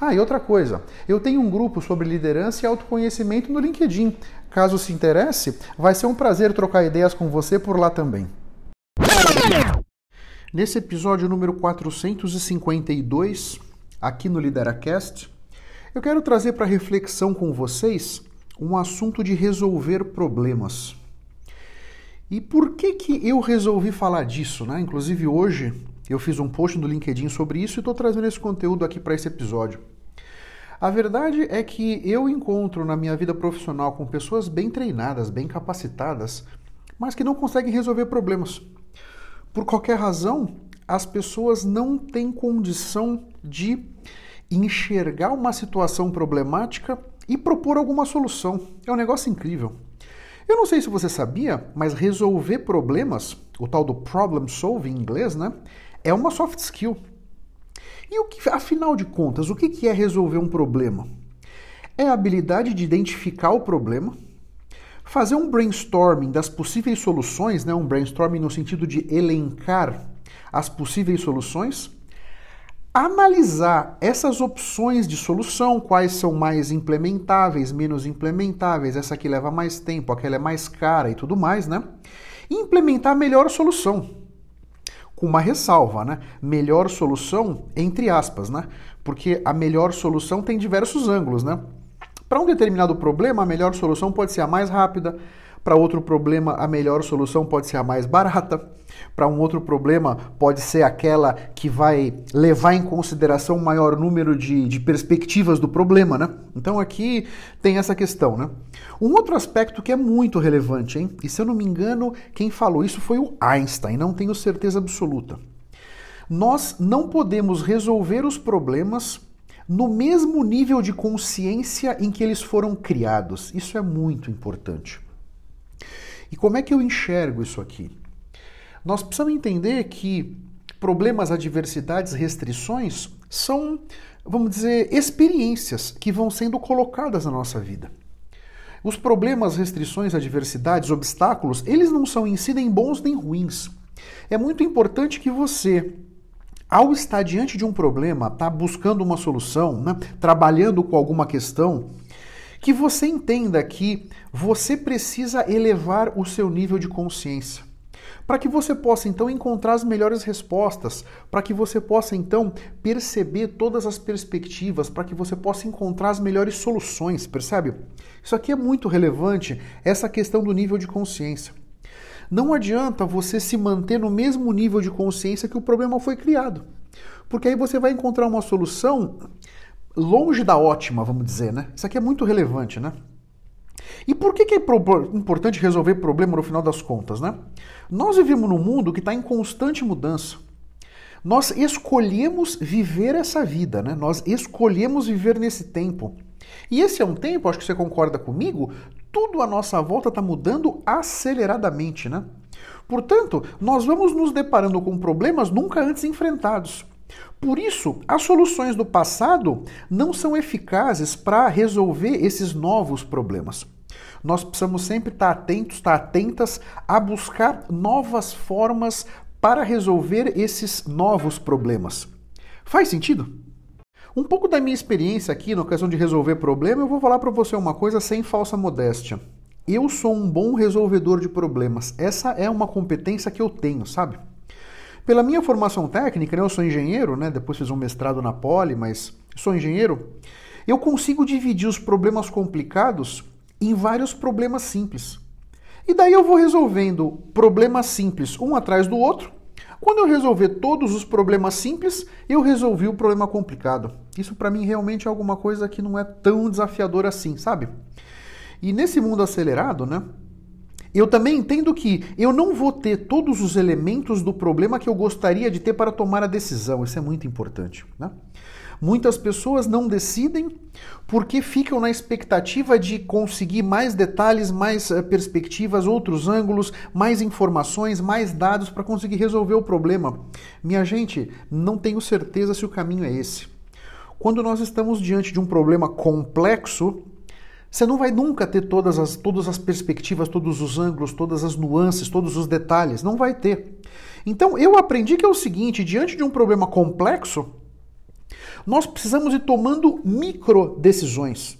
Ah, e outra coisa, eu tenho um grupo sobre liderança e autoconhecimento no LinkedIn. Caso se interesse, vai ser um prazer trocar ideias com você por lá também. Nesse episódio número 452, aqui no Lideracast, eu quero trazer para reflexão com vocês um assunto de resolver problemas. E por que que eu resolvi falar disso, né? Inclusive hoje eu fiz um post no LinkedIn sobre isso e estou trazendo esse conteúdo aqui para esse episódio. A verdade é que eu encontro na minha vida profissional com pessoas bem treinadas, bem capacitadas, mas que não conseguem resolver problemas. Por qualquer razão, as pessoas não têm condição de enxergar uma situação problemática e propor alguma solução. É um negócio incrível. Eu não sei se você sabia, mas resolver problemas, o tal do problem solving em inglês, né? É uma soft skill. E o que, afinal de contas, o que é resolver um problema? É a habilidade de identificar o problema, fazer um brainstorming das possíveis soluções, né? um brainstorming no sentido de elencar as possíveis soluções, analisar essas opções de solução, quais são mais implementáveis, menos implementáveis, essa aqui leva mais tempo, aquela é mais cara e tudo mais, né? E implementar a melhor solução com uma ressalva, né? Melhor solução, entre aspas, né? Porque a melhor solução tem diversos ângulos, né? Para um determinado problema, a melhor solução pode ser a mais rápida, para outro problema, a melhor solução pode ser a mais barata. Para um outro problema, pode ser aquela que vai levar em consideração o maior número de, de perspectivas do problema, né? Então aqui tem essa questão, né? Um outro aspecto que é muito relevante, hein? E se eu não me engano, quem falou isso foi o Einstein, não tenho certeza absoluta. Nós não podemos resolver os problemas no mesmo nível de consciência em que eles foram criados. Isso é muito importante. E como é que eu enxergo isso aqui? Nós precisamos entender que problemas, adversidades, restrições são, vamos dizer, experiências que vão sendo colocadas na nossa vida. Os problemas, restrições, adversidades, obstáculos, eles não são em si nem bons nem ruins. É muito importante que você, ao estar diante de um problema, está buscando uma solução, né, trabalhando com alguma questão, que você entenda que você precisa elevar o seu nível de consciência. Para que você possa então encontrar as melhores respostas, para que você possa então perceber todas as perspectivas, para que você possa encontrar as melhores soluções, percebe? Isso aqui é muito relevante, essa questão do nível de consciência. Não adianta você se manter no mesmo nível de consciência que o problema foi criado. Porque aí você vai encontrar uma solução longe da ótima, vamos dizer, né? Isso aqui é muito relevante, né? E por que, que é importante resolver problema no final das contas, né? Nós vivemos num mundo que está em constante mudança. Nós escolhemos viver essa vida, né? Nós escolhemos viver nesse tempo. E esse é um tempo, acho que você concorda comigo, tudo à nossa volta está mudando aceleradamente, né? Portanto, nós vamos nos deparando com problemas nunca antes enfrentados. Por isso, as soluções do passado não são eficazes para resolver esses novos problemas. Nós precisamos sempre estar atentos, estar atentas a buscar novas formas para resolver esses novos problemas. Faz sentido? Um pouco da minha experiência aqui na ocasião de resolver problema, eu vou falar para você uma coisa sem falsa modéstia. Eu sou um bom resolvedor de problemas. Essa é uma competência que eu tenho, sabe? Pela minha formação técnica, né, eu sou engenheiro, né, depois fiz um mestrado na Poli, mas sou engenheiro. eu consigo dividir os problemas complicados em vários problemas simples. E daí eu vou resolvendo problemas simples um atrás do outro. Quando eu resolver todos os problemas simples, eu resolvi o problema complicado. Isso para mim realmente é alguma coisa que não é tão desafiador assim, sabe? E nesse mundo acelerado, né? Eu também entendo que eu não vou ter todos os elementos do problema que eu gostaria de ter para tomar a decisão. Isso é muito importante. Né? Muitas pessoas não decidem porque ficam na expectativa de conseguir mais detalhes, mais uh, perspectivas, outros ângulos, mais informações, mais dados para conseguir resolver o problema. Minha gente, não tenho certeza se o caminho é esse. Quando nós estamos diante de um problema complexo, você não vai nunca ter todas as, todas as perspectivas, todos os ângulos, todas as nuances, todos os detalhes. Não vai ter. Então eu aprendi que é o seguinte: diante de um problema complexo, nós precisamos ir tomando micro decisões.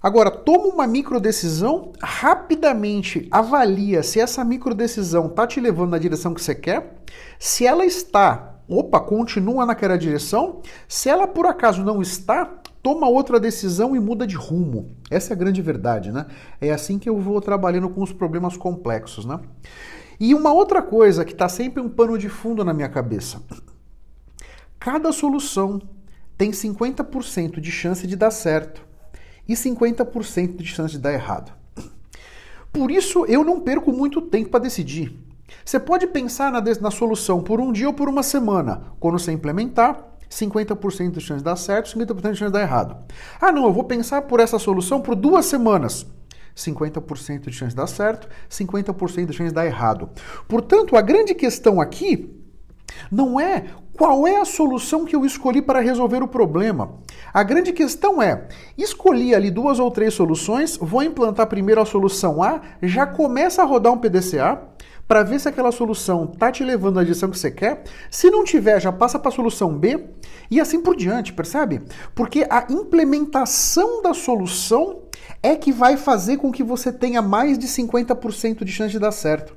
Agora, toma uma micro decisão, rapidamente avalia se essa micro decisão está te levando na direção que você quer. Se ela está, opa, continua naquela direção. Se ela por acaso não está, toma outra decisão e muda de rumo. Essa é a grande verdade, né? É assim que eu vou trabalhando com os problemas complexos, né? E uma outra coisa que está sempre um pano de fundo na minha cabeça. Cada solução tem 50% de chance de dar certo e 50% de chance de dar errado. Por isso eu não perco muito tempo para decidir. Você pode pensar na, na solução por um dia ou por uma semana. Quando você implementar, 50% de chance de dar certo, 50% de chance de dar errado. Ah, não, eu vou pensar por essa solução por duas semanas. 50% de chance de dar certo, 50% de chance de dar errado. Portanto, a grande questão aqui não é qual é a solução que eu escolhi para resolver o problema. A grande questão é: escolhi ali duas ou três soluções, vou implantar primeiro a solução A, já começa a rodar um PDCA para ver se aquela solução tá te levando na direção que você quer. Se não tiver, já passa para a solução B e assim por diante, percebe? Porque a implementação da solução é que vai fazer com que você tenha mais de 50% de chance de dar certo.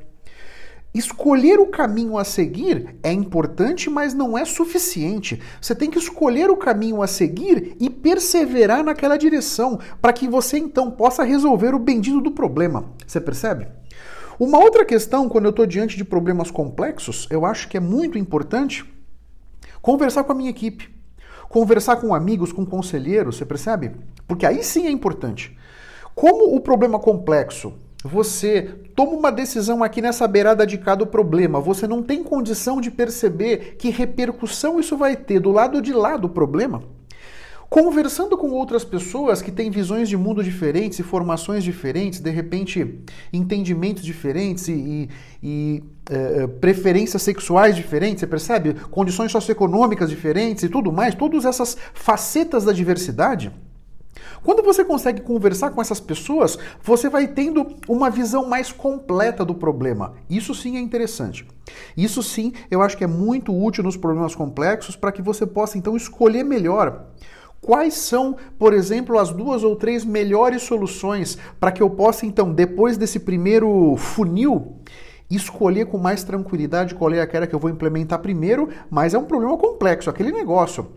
Escolher o caminho a seguir é importante, mas não é suficiente. Você tem que escolher o caminho a seguir e perseverar naquela direção, para que você então possa resolver o bendito do problema. Você percebe? Uma outra questão, quando eu estou diante de problemas complexos, eu acho que é muito importante conversar com a minha equipe, conversar com amigos, com conselheiros, você percebe? Porque aí sim é importante. Como o problema complexo, você toma uma decisão aqui nessa beirada de cada problema, você não tem condição de perceber que repercussão isso vai ter do lado de lá do problema? Conversando com outras pessoas que têm visões de mundo diferentes e formações diferentes, de repente entendimentos diferentes e, e, e é, preferências sexuais diferentes, você percebe? Condições socioeconômicas diferentes e tudo mais, todas essas facetas da diversidade. Quando você consegue conversar com essas pessoas, você vai tendo uma visão mais completa do problema. Isso sim é interessante. Isso sim, eu acho que é muito útil nos problemas complexos para que você possa então escolher melhor Quais são, por exemplo, as duas ou três melhores soluções para que eu possa, então, depois desse primeiro funil, escolher com mais tranquilidade qual é aquela que eu vou implementar primeiro, mas é um problema complexo, aquele negócio.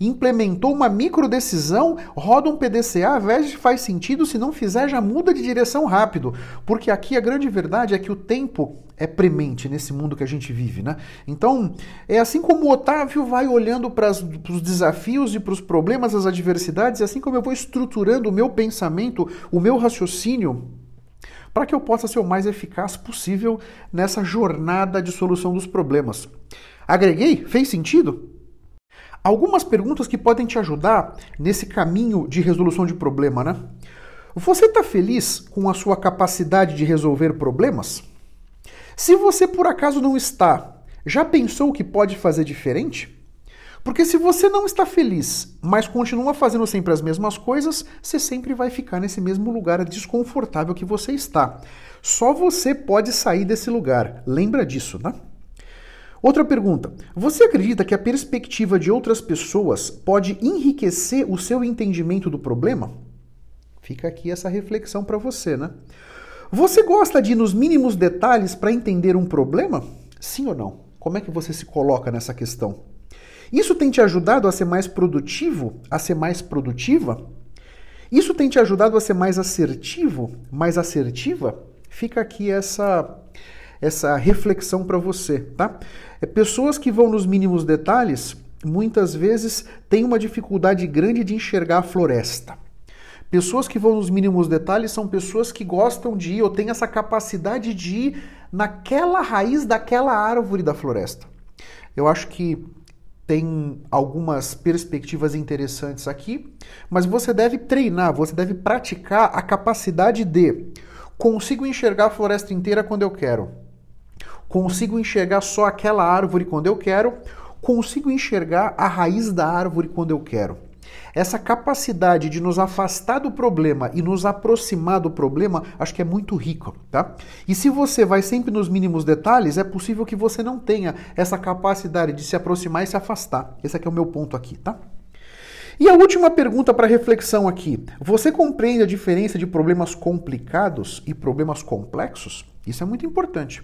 Implementou uma micro decisão, roda um PDCA, ao invés de faz sentido, se não fizer já muda de direção rápido, porque aqui a grande verdade é que o tempo é premente nesse mundo que a gente vive, né? Então, é assim como o Otávio vai olhando para os desafios e para os problemas, as adversidades, é assim como eu vou estruturando o meu pensamento, o meu raciocínio, para que eu possa ser o mais eficaz possível nessa jornada de solução dos problemas. Agreguei? Fez sentido? Algumas perguntas que podem te ajudar nesse caminho de resolução de problema, né? Você está feliz com a sua capacidade de resolver problemas? Se você por acaso não está, já pensou o que pode fazer diferente? Porque se você não está feliz, mas continua fazendo sempre as mesmas coisas, você sempre vai ficar nesse mesmo lugar desconfortável que você está. Só você pode sair desse lugar. Lembra disso, né? Outra pergunta: Você acredita que a perspectiva de outras pessoas pode enriquecer o seu entendimento do problema? Fica aqui essa reflexão para você, né? Você gosta de ir nos mínimos detalhes para entender um problema? Sim ou não? Como é que você se coloca nessa questão? Isso tem te ajudado a ser mais produtivo, a ser mais produtiva? Isso tem te ajudado a ser mais assertivo, mais assertiva? Fica aqui essa essa reflexão para você, tá? É, pessoas que vão nos mínimos detalhes muitas vezes têm uma dificuldade grande de enxergar a floresta. Pessoas que vão nos mínimos detalhes são pessoas que gostam de ir ou têm essa capacidade de ir naquela raiz daquela árvore da floresta. Eu acho que tem algumas perspectivas interessantes aqui, mas você deve treinar, você deve praticar a capacidade de consigo enxergar a floresta inteira quando eu quero. Consigo enxergar só aquela árvore quando eu quero, consigo enxergar a raiz da árvore quando eu quero. Essa capacidade de nos afastar do problema e nos aproximar do problema, acho que é muito rico, tá? E se você vai sempre nos mínimos detalhes, é possível que você não tenha essa capacidade de se aproximar e se afastar. Esse aqui é o meu ponto aqui, tá? E a última pergunta para reflexão aqui. Você compreende a diferença de problemas complicados e problemas complexos? Isso é muito importante.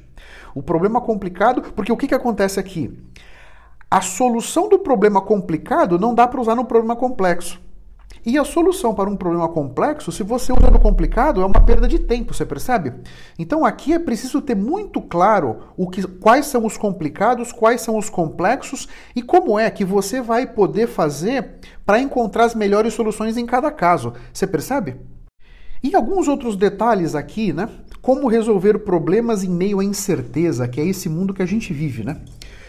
O problema complicado, porque o que, que acontece aqui? A solução do problema complicado não dá para usar no problema complexo. E a solução para um problema complexo, se você usa no complicado, é uma perda de tempo, você percebe? Então aqui é preciso ter muito claro o que, quais são os complicados, quais são os complexos e como é que você vai poder fazer para encontrar as melhores soluções em cada caso. Você percebe? E alguns outros detalhes aqui, né? Como resolver problemas em meio à incerteza, que é esse mundo que a gente vive, né?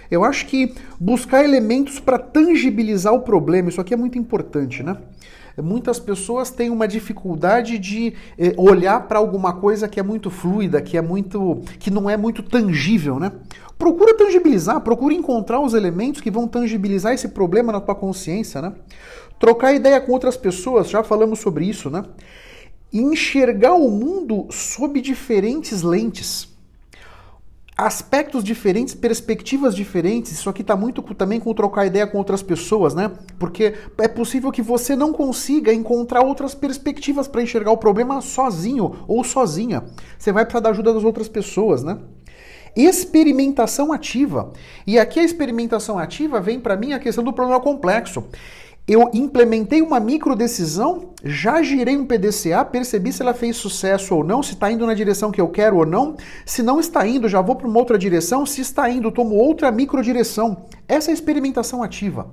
Eu acho que buscar elementos para tangibilizar o problema, isso aqui é muito importante, né? Muitas pessoas têm uma dificuldade de eh, olhar para alguma coisa que é muito fluida, que é muito, que não é muito tangível, né? Procura tangibilizar, procura encontrar os elementos que vão tangibilizar esse problema na tua consciência, né? Trocar ideia com outras pessoas, já falamos sobre isso, né? Enxergar o mundo sob diferentes lentes aspectos diferentes, perspectivas diferentes. Isso aqui está muito também com trocar ideia com outras pessoas, né? Porque é possível que você não consiga encontrar outras perspectivas para enxergar o problema sozinho ou sozinha. Você vai precisar da ajuda das outras pessoas, né? Experimentação ativa. E aqui a experimentação ativa vem para mim a questão do problema complexo eu implementei uma micro decisão, já girei um PDCA, percebi se ela fez sucesso ou não, se está indo na direção que eu quero ou não. Se não está indo, já vou para uma outra direção. Se está indo, tomo outra micro direção. Essa é experimentação ativa.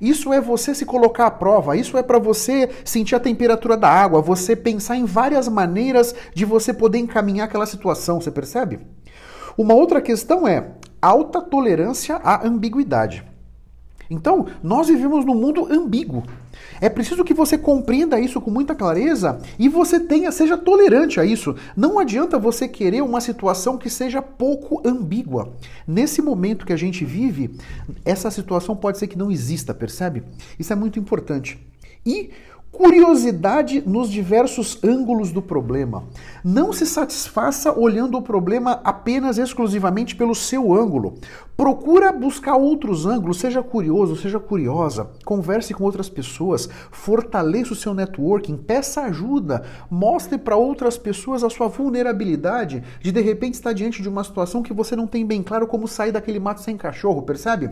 Isso é você se colocar à prova, isso é para você sentir a temperatura da água, você pensar em várias maneiras de você poder encaminhar aquela situação, você percebe? Uma outra questão é alta tolerância à ambiguidade. Então, nós vivemos num mundo ambíguo. É preciso que você compreenda isso com muita clareza e você tenha, seja tolerante a isso. Não adianta você querer uma situação que seja pouco ambígua. Nesse momento que a gente vive, essa situação pode ser que não exista, percebe? Isso é muito importante. E curiosidade nos diversos ângulos do problema. Não se satisfaça olhando o problema apenas exclusivamente pelo seu ângulo. Procura buscar outros ângulos, seja curioso, seja curiosa, converse com outras pessoas, fortaleça o seu networking, peça ajuda, mostre para outras pessoas a sua vulnerabilidade de de repente estar diante de uma situação que você não tem bem claro como sair daquele mato sem cachorro, percebe?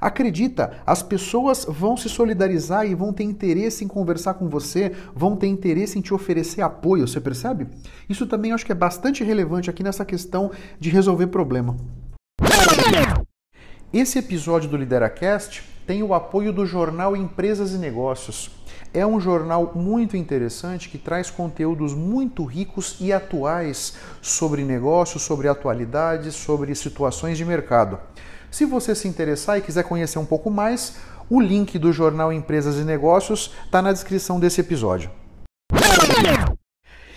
Acredita, as pessoas vão se solidarizar e vão ter interesse em conversar com você, vão ter interesse em te oferecer apoio, você percebe? Isso também acho que é bastante relevante aqui nessa questão de resolver problema. Esse episódio do LideraCast tem o apoio do jornal Empresas e Negócios. É um jornal muito interessante que traz conteúdos muito ricos e atuais sobre negócios, sobre atualidades, sobre situações de mercado. Se você se interessar e quiser conhecer um pouco mais, o link do jornal Empresas e Negócios está na descrição desse episódio.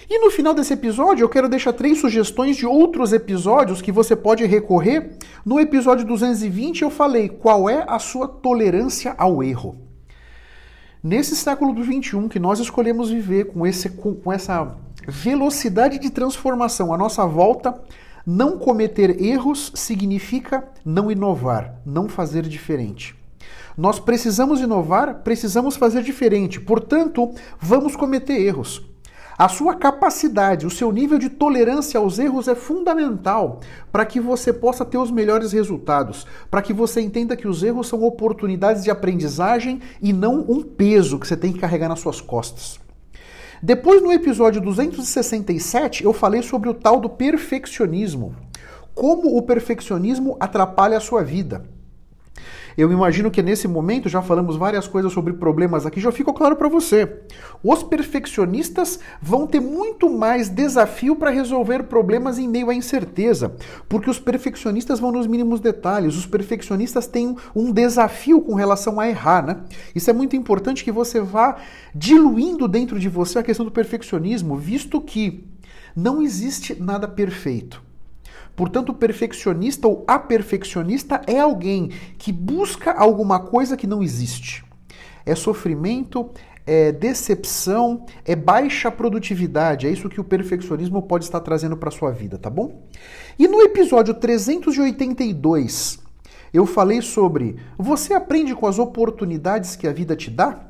E no final desse episódio, eu quero deixar três sugestões de outros episódios que você pode recorrer. No episódio 220, eu falei qual é a sua tolerância ao erro. Nesse século do 21 que nós escolhemos viver com, esse, com, com essa velocidade de transformação à nossa volta, não cometer erros significa não inovar, não fazer diferente. Nós precisamos inovar, precisamos fazer diferente, portanto, vamos cometer erros. A sua capacidade, o seu nível de tolerância aos erros é fundamental para que você possa ter os melhores resultados, para que você entenda que os erros são oportunidades de aprendizagem e não um peso que você tem que carregar nas suas costas. Depois, no episódio 267, eu falei sobre o tal do perfeccionismo. Como o perfeccionismo atrapalha a sua vida. Eu imagino que nesse momento já falamos várias coisas sobre problemas aqui, já ficou claro para você. Os perfeccionistas vão ter muito mais desafio para resolver problemas em meio à incerteza, porque os perfeccionistas vão nos mínimos detalhes. Os perfeccionistas têm um desafio com relação a errar, né? Isso é muito importante que você vá diluindo dentro de você a questão do perfeccionismo, visto que não existe nada perfeito. Portanto, o perfeccionista ou aperfeccionista é alguém que busca alguma coisa que não existe. É sofrimento, é decepção, é baixa produtividade. É isso que o perfeccionismo pode estar trazendo para sua vida, tá bom? E no episódio 382, eu falei sobre você aprende com as oportunidades que a vida te dá?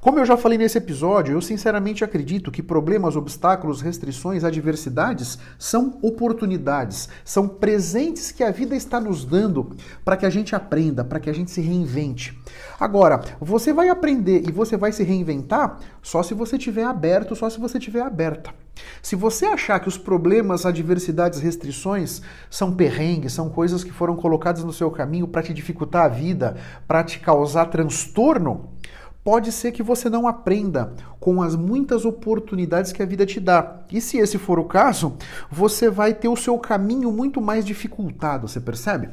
Como eu já falei nesse episódio, eu sinceramente acredito que problemas, obstáculos, restrições, adversidades são oportunidades, são presentes que a vida está nos dando para que a gente aprenda, para que a gente se reinvente. Agora, você vai aprender e você vai se reinventar só se você estiver aberto, só se você estiver aberta. Se você achar que os problemas, adversidades, restrições são perrengues, são coisas que foram colocadas no seu caminho para te dificultar a vida, para te causar transtorno, pode ser que você não aprenda com as muitas oportunidades que a vida te dá. E se esse for o caso, você vai ter o seu caminho muito mais dificultado, você percebe?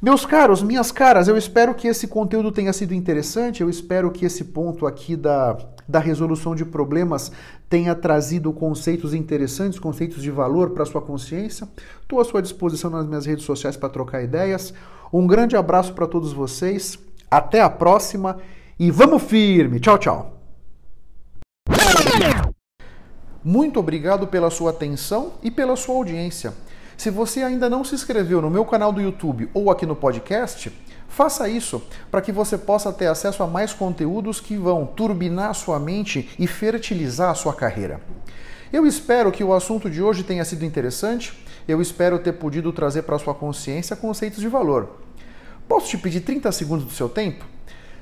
Meus caros, minhas caras, eu espero que esse conteúdo tenha sido interessante, eu espero que esse ponto aqui da, da resolução de problemas tenha trazido conceitos interessantes, conceitos de valor para sua consciência. Estou à sua disposição nas minhas redes sociais para trocar ideias. Um grande abraço para todos vocês, até a próxima e vamos firme. Tchau, tchau. Muito obrigado pela sua atenção e pela sua audiência. Se você ainda não se inscreveu no meu canal do YouTube ou aqui no podcast, faça isso para que você possa ter acesso a mais conteúdos que vão turbinar sua mente e fertilizar a sua carreira. Eu espero que o assunto de hoje tenha sido interessante. Eu espero ter podido trazer para sua consciência conceitos de valor. Posso te pedir 30 segundos do seu tempo?